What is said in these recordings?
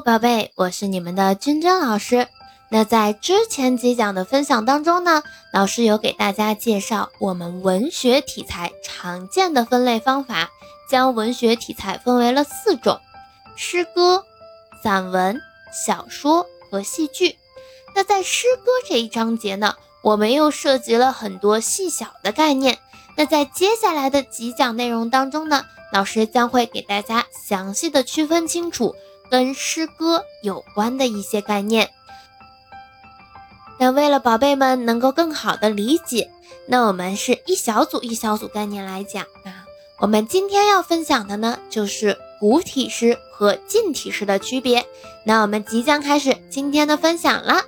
宝贝，我是你们的君君老师。那在之前几讲的分享当中呢，老师有给大家介绍我们文学题材常见的分类方法，将文学题材分为了四种：诗歌、散文、小说和戏剧。那在诗歌这一章节呢，我们又涉及了很多细小的概念。那在接下来的几讲内容当中呢，老师将会给大家详细的区分清楚跟诗歌有关的一些概念。那为了宝贝们能够更好的理解，那我们是一小组一小组概念来讲啊。我们今天要分享的呢，就是古体诗和近体诗的区别。那我们即将开始今天的分享了。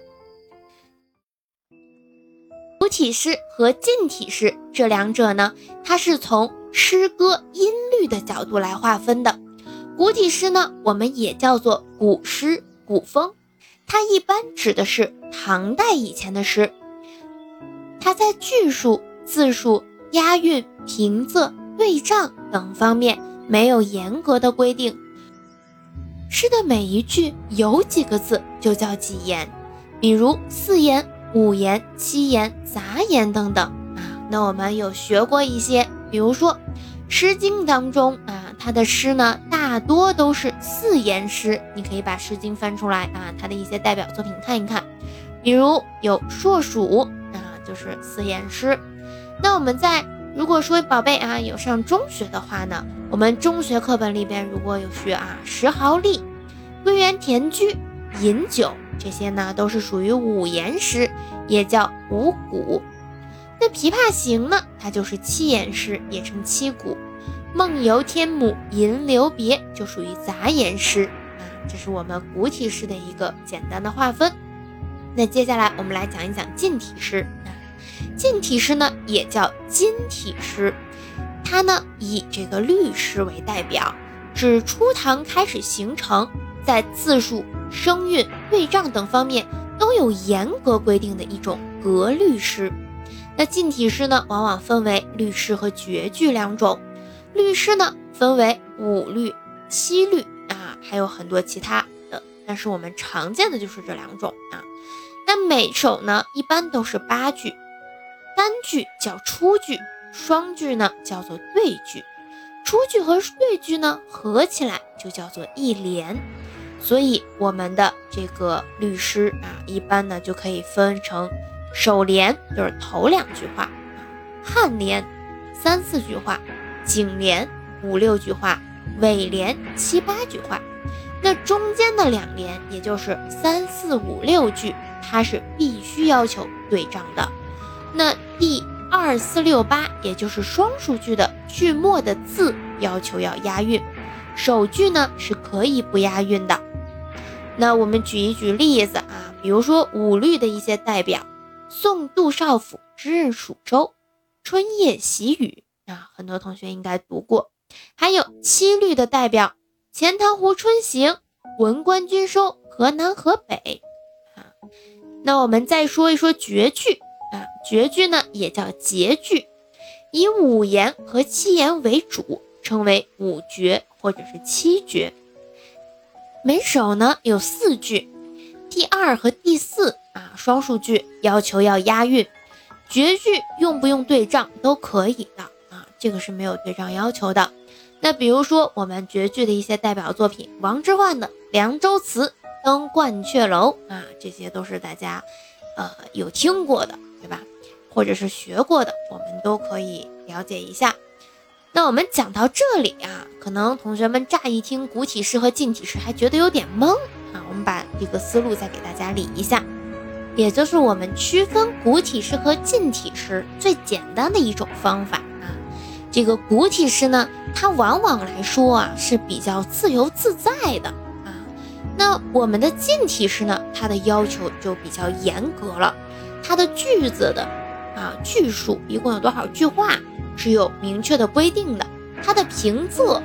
古体诗和近体诗这两者呢，它是从诗歌音律的角度来划分的。古体诗呢，我们也叫做古诗、古风，它一般指的是唐代以前的诗。它在句数、字数、押韵、平仄、对仗等方面没有严格的规定。诗的每一句有几个字就叫几言，比如四言。五言、七言、杂言等等啊，那我们有学过一些，比如说《诗经》当中啊，他的诗呢大多都是四言诗，你可以把《诗经》翻出来啊，他的一些代表作品看一看，比如有《硕鼠》啊，就是四言诗。那我们在如果说宝贝啊有上中学的话呢，我们中学课本里边如果有学啊《石壕吏》《归园田居》《饮酒》。这些呢都是属于五言诗，也叫五古。那《琵琶行》呢，它就是七言诗，也称七古。《梦游天姥吟留别》就属于杂言诗啊。这是我们古体诗的一个简单的划分。那接下来我们来讲一讲近体诗啊。近体诗呢也叫今体诗，它呢以这个律诗为代表，指初唐开始形成。在字数、声韵、对仗等方面都有严格规定的一种格律诗。那近体诗呢，往往分为律诗和绝句两种。律诗呢，分为五律、七律啊，还有很多其他的，但是我们常见的就是这两种啊。那每首呢，一般都是八句，单句叫出句，双句呢叫做对句，出句和对句呢合起来就叫做一联。所以我们的这个律诗啊，一般呢就可以分成首联，就是头两句话；颔联三四句话；颈联五六句话；尾联七八句话。那中间的两联，也就是三四五六句，它是必须要求对仗的。那第二四六八，也就是双数句的句末的字，要求要押韵。首句呢是可以不押韵的。那我们举一举例子啊，比如说五律的一些代表，《送杜少府之任蜀州》，《春夜喜雨》啊，很多同学应该读过。还有七律的代表，《钱塘湖春行》，《闻官军收》，河南河北啊。那我们再说一说绝句啊，绝句呢也叫节句，以五言和七言为主，称为五绝或者是七绝。每首呢有四句，第二和第四啊双数句要求要押韵，绝句用不用对仗都可以的，这个是没有对仗要求的。那比如说我们绝句的一些代表作品，王之涣的《凉州词》《登鹳雀楼》啊，这些都是大家呃有听过的，对吧？或者是学过的，我们都可以了解一下。那我们讲到这里啊，可能同学们乍一听古体诗和近体诗还觉得有点懵啊。我们把这个思路再给大家理一下，也就是我们区分古体诗和近体诗最简单的一种方法。这个古体诗呢，它往往来说啊是比较自由自在的啊。那我们的近体诗呢，它的要求就比较严格了，它的句子的啊句数一共有多少句话？是有明确的规定的，它的平仄啊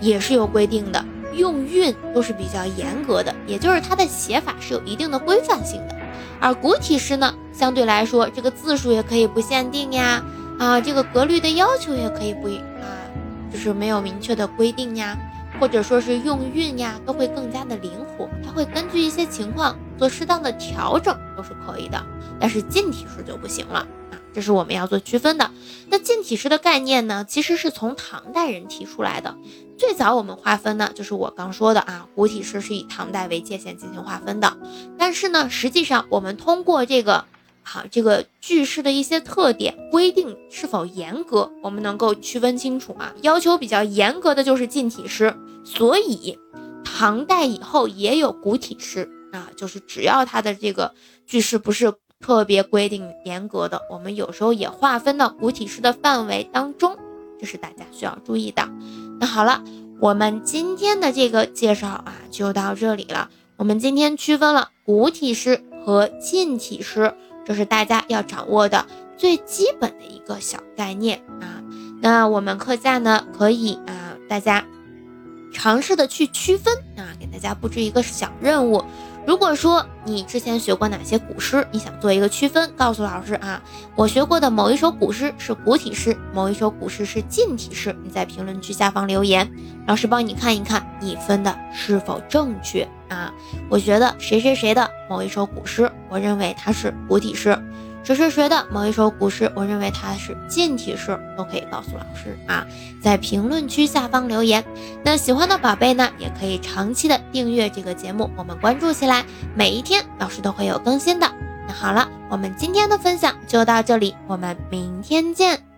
也是有规定的，用韵都是比较严格的，也就是它的写法是有一定的规范性的。而古体诗呢，相对来说，这个字数也可以不限定呀，啊，这个格律的要求也可以不啊，就是没有明确的规定呀。或者说是用韵呀，都会更加的灵活。它会根据一些情况做适当的调整，都是可以的。但是近体诗就不行了啊，这是我们要做区分的。那近体诗的概念呢，其实是从唐代人提出来的。最早我们划分呢，就是我刚说的啊，古体诗是以唐代为界限进行划分的。但是呢，实际上我们通过这个。好，这个句式的一些特点规定是否严格，我们能够区分清楚啊。要求比较严格的就是近体诗，所以唐代以后也有古体诗啊，就是只要它的这个句式不是特别规定严格的，我们有时候也划分到古体诗的范围当中，这是大家需要注意的。那好了，我们今天的这个介绍啊就到这里了。我们今天区分了古体诗和近体诗。这是大家要掌握的最基本的一个小概念啊。那我们课下呢，可以啊，大家尝试的去区分啊，给大家布置一个小任务。如果说你之前学过哪些古诗，你想做一个区分，告诉老师啊，我学过的某一首古诗是古体诗，某一首古诗是近体诗，你在评论区下方留言，老师帮你看一看你分的是否正确啊。我觉得谁谁谁的某一首古诗，我认为它是古体诗。谁谁谁的某一首古诗，我认为它是近体诗，都可以告诉老师啊，在评论区下方留言。那喜欢的宝贝呢，也可以长期的订阅这个节目，我们关注起来，每一天老师都会有更新的。那好了，我们今天的分享就到这里，我们明天见。